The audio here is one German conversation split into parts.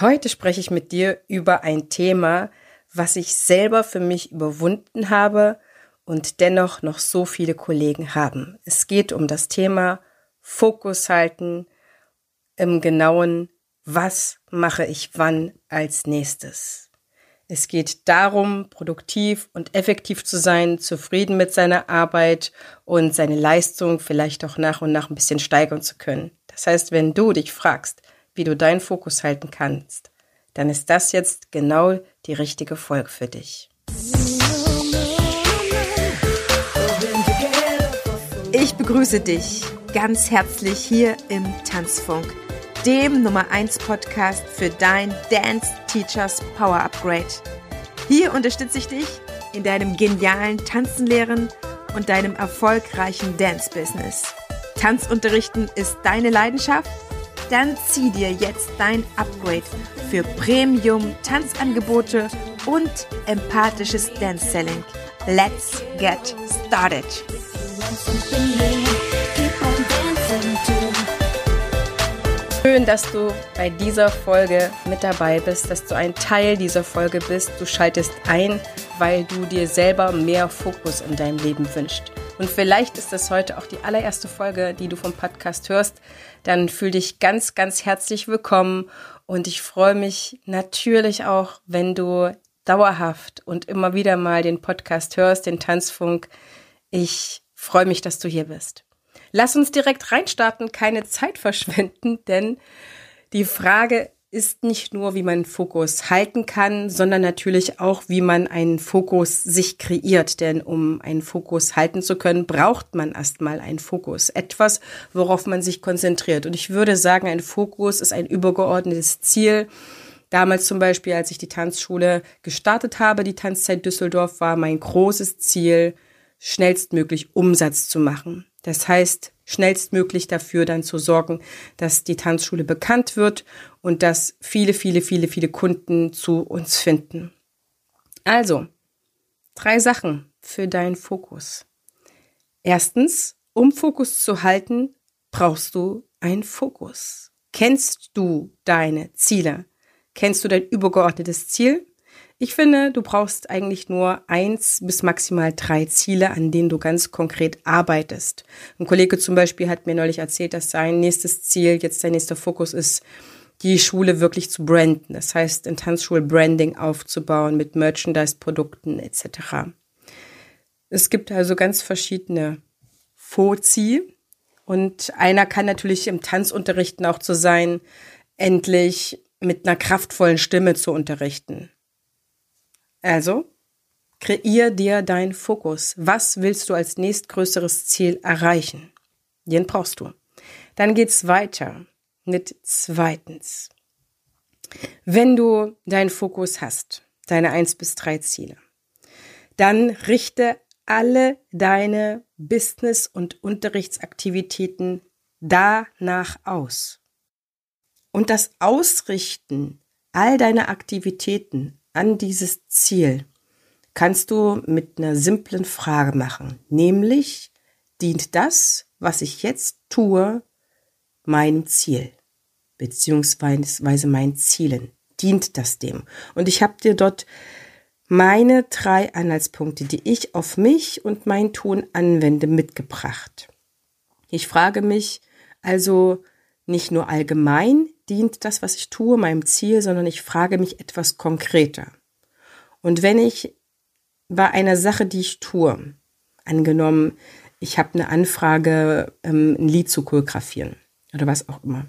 Heute spreche ich mit dir über ein Thema, was ich selber für mich überwunden habe und dennoch noch so viele Kollegen haben. Es geht um das Thema Fokus halten im genauen, was mache ich wann als nächstes. Es geht darum, produktiv und effektiv zu sein, zufrieden mit seiner Arbeit und seine Leistung vielleicht auch nach und nach ein bisschen steigern zu können. Das heißt, wenn du dich fragst, wie du deinen Fokus halten kannst, dann ist das jetzt genau die richtige Folge für dich. Ich begrüße dich ganz herzlich hier im Tanzfunk, dem Nummer 1 Podcast für dein Dance Teachers Power Upgrade. Hier unterstütze ich dich in deinem genialen Tanzenlehren und deinem erfolgreichen Dance Business. Tanzunterrichten ist deine Leidenschaft? Dann zieh dir jetzt dein Upgrade für Premium Tanzangebote und empathisches Dance Selling. Let's get started. Schön, dass du bei dieser Folge mit dabei bist, dass du ein Teil dieser Folge bist. Du schaltest ein, weil du dir selber mehr Fokus in deinem Leben wünschst. Und vielleicht ist das heute auch die allererste Folge, die du vom Podcast hörst. Dann fühl dich ganz, ganz herzlich willkommen. Und ich freue mich natürlich auch, wenn du dauerhaft und immer wieder mal den Podcast hörst, den Tanzfunk. Ich freue mich, dass du hier bist. Lass uns direkt reinstarten, keine Zeit verschwenden, denn die Frage ist nicht nur, wie man Fokus halten kann, sondern natürlich auch, wie man einen Fokus sich kreiert. Denn um einen Fokus halten zu können, braucht man erstmal einen Fokus. Etwas, worauf man sich konzentriert. Und ich würde sagen, ein Fokus ist ein übergeordnetes Ziel. Damals zum Beispiel, als ich die Tanzschule gestartet habe, die Tanzzeit Düsseldorf, war mein großes Ziel, schnellstmöglich Umsatz zu machen. Das heißt, schnellstmöglich dafür dann zu sorgen, dass die Tanzschule bekannt wird und dass viele, viele, viele, viele Kunden zu uns finden. Also, drei Sachen für deinen Fokus. Erstens, um Fokus zu halten, brauchst du einen Fokus. Kennst du deine Ziele? Kennst du dein übergeordnetes Ziel? Ich finde, du brauchst eigentlich nur eins bis maximal drei Ziele, an denen du ganz konkret arbeitest. Ein Kollege zum Beispiel hat mir neulich erzählt, dass sein nächstes Ziel, jetzt sein nächster Fokus ist, die Schule wirklich zu branden. Das heißt, ein Tanzschul-Branding aufzubauen mit Merchandise-Produkten etc. Es gibt also ganz verschiedene Fozi und einer kann natürlich im Tanzunterrichten auch zu sein, endlich mit einer kraftvollen Stimme zu unterrichten. Also, kreier dir deinen Fokus. Was willst du als nächstgrößeres Ziel erreichen? Den brauchst du. Dann geht's weiter mit zweitens. Wenn du deinen Fokus hast, deine eins bis drei Ziele, dann richte alle deine Business- und Unterrichtsaktivitäten danach aus. Und das Ausrichten all deiner Aktivitäten an dieses Ziel kannst du mit einer simplen Frage machen, nämlich dient das, was ich jetzt tue, meinem Ziel beziehungsweise meinen Zielen? Dient das dem? Und ich habe dir dort meine drei Anhaltspunkte, die ich auf mich und mein Tun anwende, mitgebracht. Ich frage mich also nicht nur allgemein, dient das, was ich tue, meinem Ziel, sondern ich frage mich etwas konkreter. Und wenn ich bei einer Sache, die ich tue, angenommen, ich habe eine Anfrage, ähm, ein Lied zu choreografieren oder was auch immer,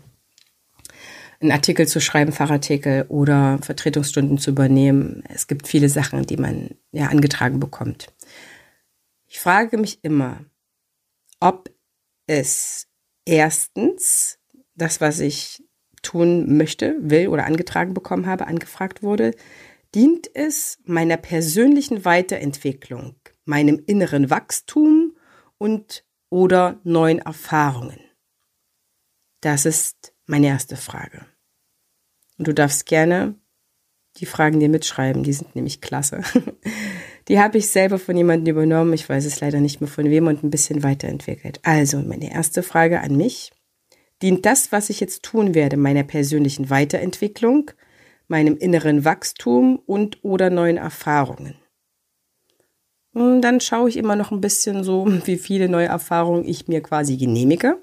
einen Artikel zu schreiben, Fachartikel oder Vertretungsstunden zu übernehmen. Es gibt viele Sachen, die man ja angetragen bekommt. Ich frage mich immer, ob es erstens das, was ich tun möchte, will oder angetragen bekommen habe, angefragt wurde, dient es meiner persönlichen Weiterentwicklung, meinem inneren Wachstum und oder neuen Erfahrungen? Das ist meine erste Frage. Und du darfst gerne die Fragen dir mitschreiben, die sind nämlich klasse. Die habe ich selber von jemandem übernommen, ich weiß es leider nicht mehr von wem und ein bisschen weiterentwickelt. Also meine erste Frage an mich. Dient das, was ich jetzt tun werde, meiner persönlichen Weiterentwicklung, meinem inneren Wachstum und oder neuen Erfahrungen. Und dann schaue ich immer noch ein bisschen so, wie viele neue Erfahrungen ich mir quasi genehmige.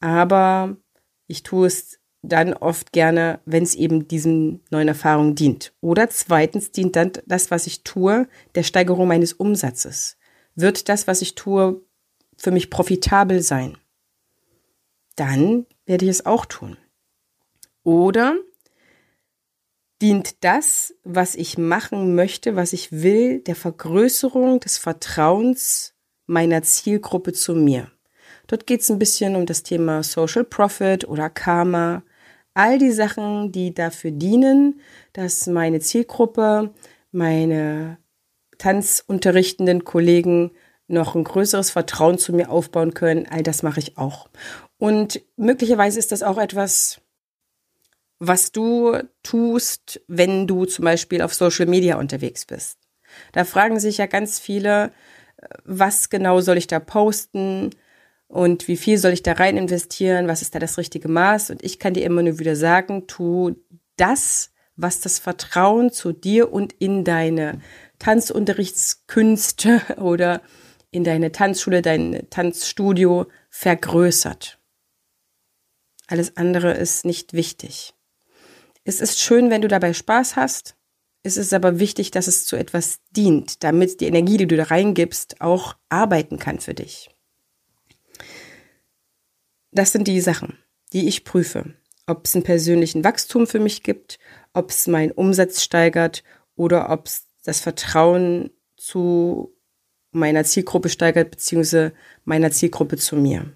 Aber ich tue es dann oft gerne, wenn es eben diesen neuen Erfahrungen dient. Oder zweitens dient dann das, was ich tue, der Steigerung meines Umsatzes. Wird das, was ich tue, für mich profitabel sein? Dann werde ich es auch tun. Oder dient das, was ich machen möchte, was ich will, der Vergrößerung des Vertrauens meiner Zielgruppe zu mir. Dort geht es ein bisschen um das Thema Social Profit oder Karma. All die Sachen, die dafür dienen, dass meine Zielgruppe, meine tanzunterrichtenden Kollegen noch ein größeres Vertrauen zu mir aufbauen können. All das mache ich auch. Und möglicherweise ist das auch etwas, was du tust, wenn du zum Beispiel auf Social Media unterwegs bist. Da fragen sich ja ganz viele, was genau soll ich da posten und wie viel soll ich da rein investieren, was ist da das richtige Maß? Und ich kann dir immer nur wieder sagen, tu das, was das Vertrauen zu dir und in deine Tanzunterrichtskünste oder in deine Tanzschule, dein Tanzstudio vergrößert. Alles andere ist nicht wichtig. Es ist schön, wenn du dabei Spaß hast. Es ist aber wichtig, dass es zu etwas dient, damit die Energie, die du da reingibst, auch arbeiten kann für dich. Das sind die Sachen, die ich prüfe. Ob es einen persönlichen Wachstum für mich gibt, ob es meinen Umsatz steigert oder ob es das Vertrauen zu meiner Zielgruppe steigert, beziehungsweise meiner Zielgruppe zu mir.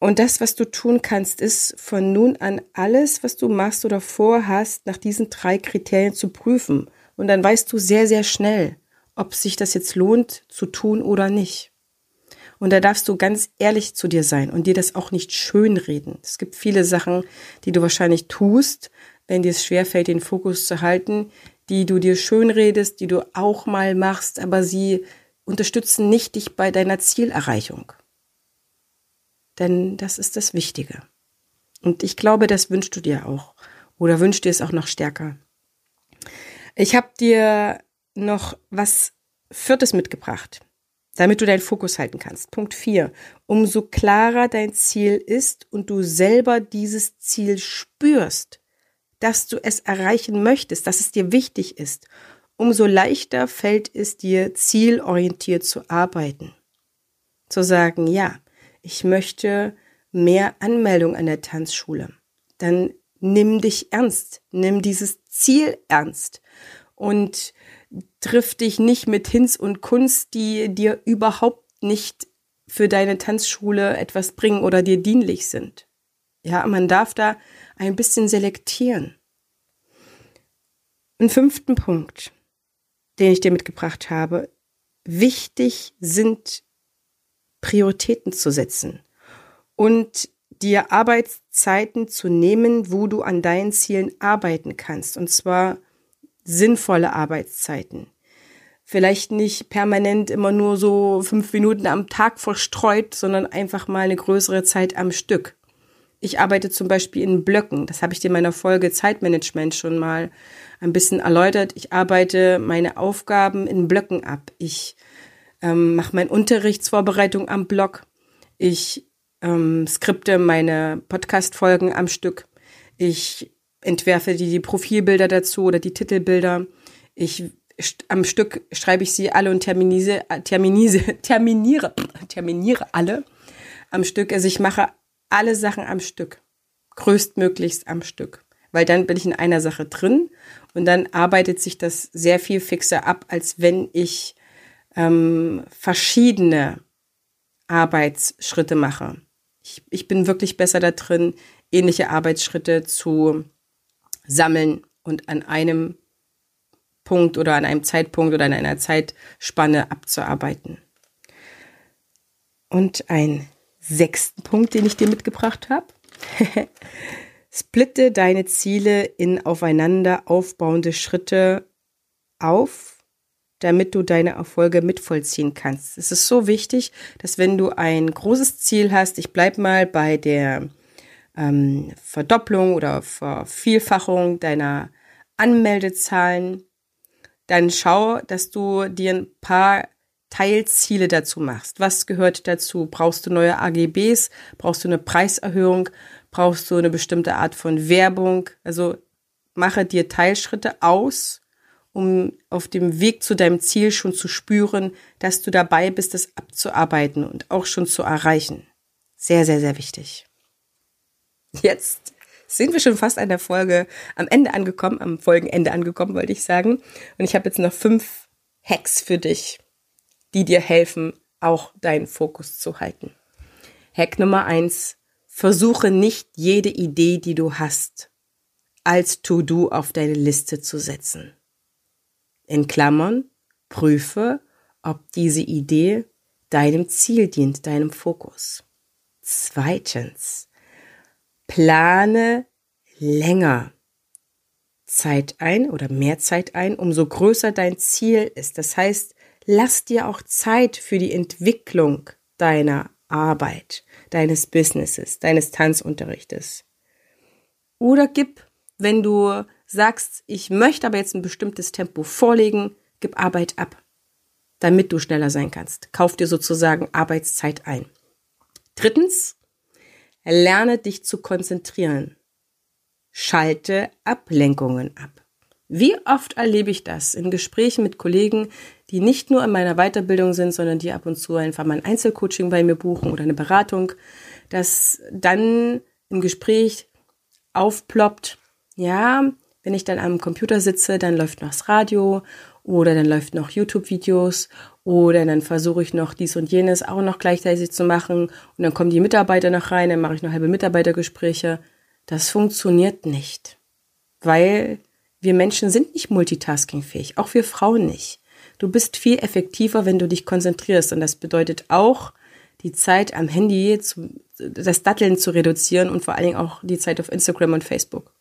Und das, was du tun kannst, ist von nun an alles, was du machst oder vorhast, nach diesen drei Kriterien zu prüfen. Und dann weißt du sehr, sehr schnell, ob sich das jetzt lohnt zu tun oder nicht. Und da darfst du ganz ehrlich zu dir sein und dir das auch nicht schönreden. Es gibt viele Sachen, die du wahrscheinlich tust, wenn dir es schwerfällt, den Fokus zu halten, die du dir schönredest, die du auch mal machst, aber sie unterstützen nicht dich bei deiner Zielerreichung. Denn das ist das Wichtige. Und ich glaube, das wünschst du dir auch. Oder wünschst dir es auch noch stärker. Ich habe dir noch was Viertes mitgebracht, damit du deinen Fokus halten kannst. Punkt 4. Umso klarer dein Ziel ist und du selber dieses Ziel spürst, dass du es erreichen möchtest, dass es dir wichtig ist, umso leichter fällt es dir, zielorientiert zu arbeiten. Zu sagen, ja, ich möchte mehr Anmeldung an der Tanzschule. Dann nimm dich ernst, nimm dieses Ziel ernst und triff dich nicht mit Hinz und Kunst, die dir überhaupt nicht für deine Tanzschule etwas bringen oder dir dienlich sind. Ja, man darf da ein bisschen selektieren. Ein fünften Punkt, den ich dir mitgebracht habe. Wichtig sind Prioritäten zu setzen und dir Arbeitszeiten zu nehmen, wo du an deinen Zielen arbeiten kannst. Und zwar sinnvolle Arbeitszeiten. Vielleicht nicht permanent immer nur so fünf Minuten am Tag verstreut, sondern einfach mal eine größere Zeit am Stück. Ich arbeite zum Beispiel in Blöcken. Das habe ich dir in meiner Folge Zeitmanagement schon mal ein bisschen erläutert. Ich arbeite meine Aufgaben in Blöcken ab. Ich ähm, mache meine Unterrichtsvorbereitung am Blog. Ich ähm, skripte meine Podcast-Folgen am Stück. Ich entwerfe die, die Profilbilder dazu oder die Titelbilder. Ich am Stück schreibe ich sie alle und terminise, terminise, terminiere, terminiere alle am Stück. Also ich mache alle Sachen am Stück. Größtmöglichst am Stück. Weil dann bin ich in einer Sache drin und dann arbeitet sich das sehr viel fixer ab, als wenn ich ähm, verschiedene Arbeitsschritte mache. Ich, ich bin wirklich besser da drin, ähnliche Arbeitsschritte zu sammeln und an einem Punkt oder an einem Zeitpunkt oder in einer Zeitspanne abzuarbeiten. Und ein sechsten Punkt, den ich dir mitgebracht habe. Splitte deine Ziele in aufeinander aufbauende Schritte auf, damit du deine Erfolge mitvollziehen kannst. Es ist so wichtig, dass wenn du ein großes Ziel hast, ich bleib mal bei der ähm, Verdopplung oder Vervielfachung deiner Anmeldezahlen, dann schau, dass du dir ein paar Teilziele dazu machst. Was gehört dazu? Brauchst du neue AGBs? Brauchst du eine Preiserhöhung? Brauchst du eine bestimmte Art von Werbung? Also mache dir Teilschritte aus, um auf dem Weg zu deinem Ziel schon zu spüren, dass du dabei bist, das abzuarbeiten und auch schon zu erreichen. Sehr, sehr, sehr wichtig. Jetzt sind wir schon fast an der Folge am Ende angekommen, am Folgenende angekommen, wollte ich sagen. Und ich habe jetzt noch fünf Hacks für dich, die dir helfen, auch deinen Fokus zu halten. Hack Nummer eins. Versuche nicht jede Idee, die du hast, als To-Do auf deine Liste zu setzen. In Klammern, prüfe, ob diese Idee deinem Ziel dient, deinem Fokus. Zweitens, plane länger Zeit ein oder mehr Zeit ein, umso größer dein Ziel ist. Das heißt, lass dir auch Zeit für die Entwicklung deiner Arbeit, deines Businesses, deines Tanzunterrichtes. Oder gib, wenn du sagst, ich möchte aber jetzt ein bestimmtes Tempo vorlegen, gib Arbeit ab, damit du schneller sein kannst. Kauf dir sozusagen Arbeitszeit ein. Drittens, lerne dich zu konzentrieren. Schalte Ablenkungen ab. Wie oft erlebe ich das in Gesprächen mit Kollegen, die nicht nur in meiner Weiterbildung sind, sondern die ab und zu einfach mal ein Einzelcoaching bei mir buchen oder eine Beratung, dass dann im Gespräch aufploppt, ja, wenn ich dann am Computer sitze, dann läuft noch das Radio oder dann läuft noch YouTube-Videos oder dann versuche ich noch dies und jenes auch noch gleichzeitig zu machen und dann kommen die Mitarbeiter noch rein, dann mache ich noch halbe Mitarbeitergespräche. Das funktioniert nicht, weil wir Menschen sind nicht multitaskingfähig, auch wir Frauen nicht. Du bist viel effektiver, wenn du dich konzentrierst. Und das bedeutet auch, die Zeit am Handy, zu, das Datteln zu reduzieren und vor allen Dingen auch die Zeit auf Instagram und Facebook.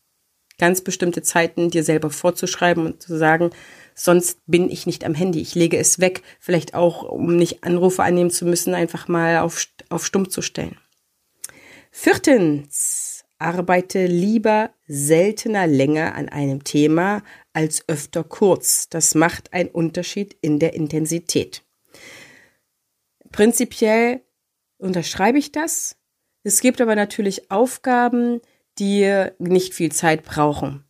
Ganz bestimmte Zeiten dir selber vorzuschreiben und zu sagen, sonst bin ich nicht am Handy. Ich lege es weg. Vielleicht auch, um nicht Anrufe annehmen zu müssen, einfach mal auf, auf Stumm zu stellen. Viertens, arbeite lieber seltener länger an einem Thema, als öfter kurz. Das macht einen Unterschied in der Intensität. Prinzipiell unterschreibe ich das. Es gibt aber natürlich Aufgaben, die nicht viel Zeit brauchen.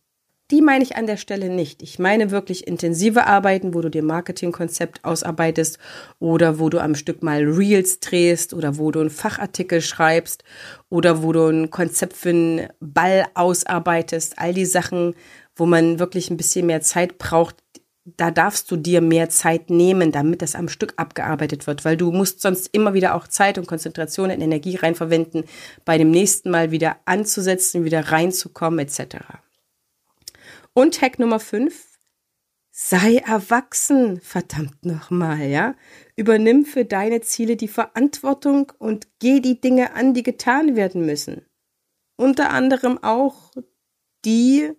Die meine ich an der Stelle nicht. Ich meine wirklich intensive Arbeiten, wo du dir Marketingkonzept ausarbeitest oder wo du am Stück mal Reels drehst oder wo du einen Fachartikel schreibst oder wo du ein Konzept für einen Ball ausarbeitest. All die Sachen, wo man wirklich ein bisschen mehr Zeit braucht, da darfst du dir mehr Zeit nehmen, damit das am Stück abgearbeitet wird, weil du musst sonst immer wieder auch Zeit und Konzentration und Energie reinverwenden, bei dem nächsten Mal wieder anzusetzen, wieder reinzukommen etc. Und Hack Nummer 5, sei erwachsen, verdammt nochmal, ja. Übernimm für deine Ziele die Verantwortung und geh die Dinge an, die getan werden müssen. Unter anderem auch die,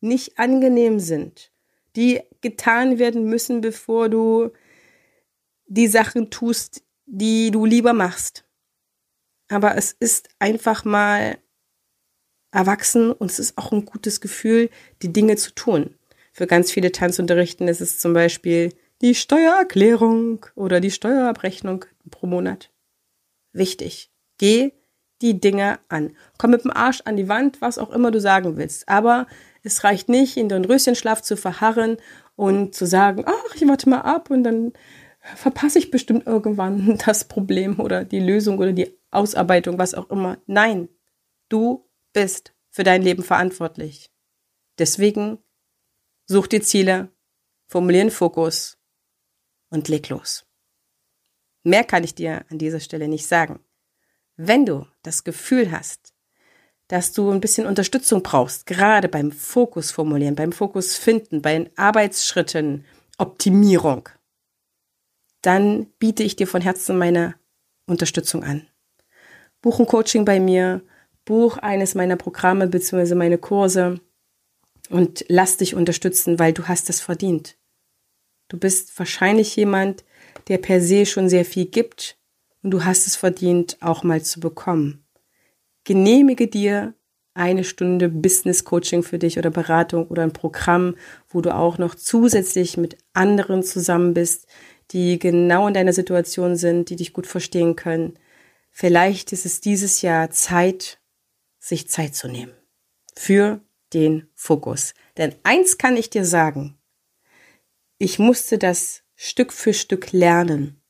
nicht angenehm sind, die getan werden müssen, bevor du die Sachen tust, die du lieber machst. Aber es ist einfach mal erwachsen und es ist auch ein gutes Gefühl, die Dinge zu tun. Für ganz viele Tanzunterrichten ist es zum Beispiel die Steuererklärung oder die Steuerabrechnung pro Monat. Wichtig. Geh die Dinge an. Komm mit dem Arsch an die Wand, was auch immer du sagen willst. Aber es reicht nicht, in den Röschenschlaf zu verharren und zu sagen, ach, ich warte mal ab und dann verpasse ich bestimmt irgendwann das Problem oder die Lösung oder die Ausarbeitung, was auch immer. Nein, du bist für dein Leben verantwortlich. Deswegen such die Ziele, formulier einen Fokus und leg los. Mehr kann ich dir an dieser Stelle nicht sagen. Wenn du das Gefühl hast, dass du ein bisschen Unterstützung brauchst, gerade beim Fokus formulieren, beim Fokus finden, bei den Arbeitsschritten, Optimierung, dann biete ich dir von Herzen meine Unterstützung an. Buch ein Coaching bei mir, buch eines meiner Programme bzw. meine Kurse und lass dich unterstützen, weil du hast es verdient. Du bist wahrscheinlich jemand, der per se schon sehr viel gibt und du hast es verdient, auch mal zu bekommen. Genehmige dir eine Stunde Business Coaching für dich oder Beratung oder ein Programm, wo du auch noch zusätzlich mit anderen zusammen bist, die genau in deiner Situation sind, die dich gut verstehen können. Vielleicht ist es dieses Jahr Zeit, sich Zeit zu nehmen für den Fokus. Denn eins kann ich dir sagen, ich musste das Stück für Stück lernen,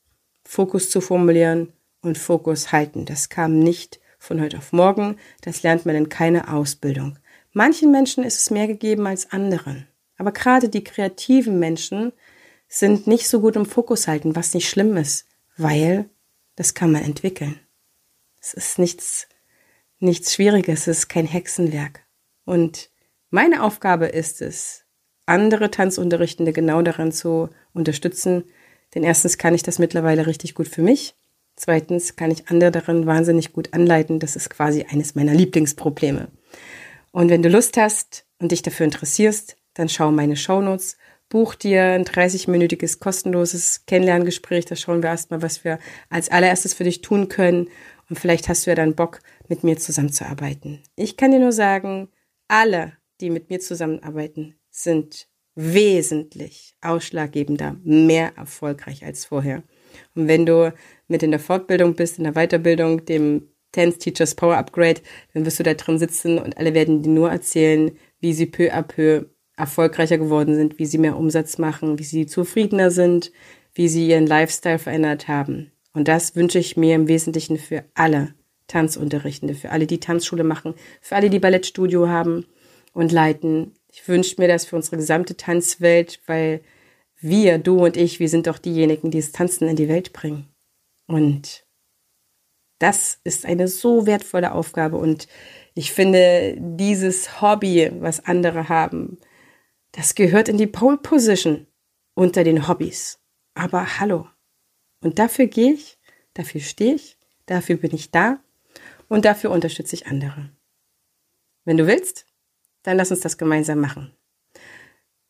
Fokus zu formulieren und Fokus halten. Das kam nicht von heute auf morgen, das lernt man in keiner Ausbildung. Manchen Menschen ist es mehr gegeben als anderen. Aber gerade die kreativen Menschen sind nicht so gut im Fokus halten, was nicht schlimm ist, weil das kann man entwickeln. Es ist nichts, nichts Schwieriges, es ist kein Hexenwerk. Und meine Aufgabe ist es, andere Tanzunterrichtende genau daran zu unterstützen. Denn erstens kann ich das mittlerweile richtig gut für mich. Zweitens kann ich andere darin wahnsinnig gut anleiten. Das ist quasi eines meiner Lieblingsprobleme. Und wenn du Lust hast und dich dafür interessierst, dann schau meine Shownotes, buch dir ein 30-minütiges kostenloses Kennenlerngespräch. Da schauen wir erstmal, was wir als allererstes für dich tun können. Und vielleicht hast du ja dann Bock, mit mir zusammenzuarbeiten. Ich kann dir nur sagen, alle, die mit mir zusammenarbeiten, sind wesentlich ausschlaggebender, mehr erfolgreich als vorher. Und wenn du mit in der Fortbildung bist, in der Weiterbildung, dem Tense Teachers Power Upgrade, dann wirst du da drin sitzen und alle werden dir nur erzählen, wie sie peu à peu erfolgreicher geworden sind, wie sie mehr Umsatz machen, wie sie zufriedener sind, wie sie ihren Lifestyle verändert haben. Und das wünsche ich mir im Wesentlichen für alle Tanzunterrichtende, für alle, die Tanzschule machen, für alle, die Ballettstudio haben und leiten. Ich wünsche mir das für unsere gesamte Tanzwelt, weil wir, du und ich, wir sind doch diejenigen, die das Tanzen in die Welt bringen. Und das ist eine so wertvolle Aufgabe. Und ich finde, dieses Hobby, was andere haben, das gehört in die Pole Position unter den Hobbys. Aber hallo. Und dafür gehe ich, dafür stehe ich, dafür bin ich da und dafür unterstütze ich andere. Wenn du willst, dann lass uns das gemeinsam machen.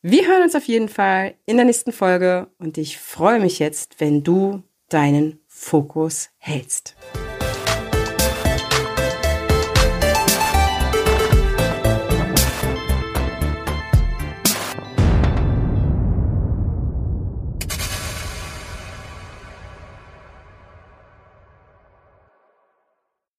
Wir hören uns auf jeden Fall in der nächsten Folge und ich freue mich jetzt, wenn du deinen Fokus hältst.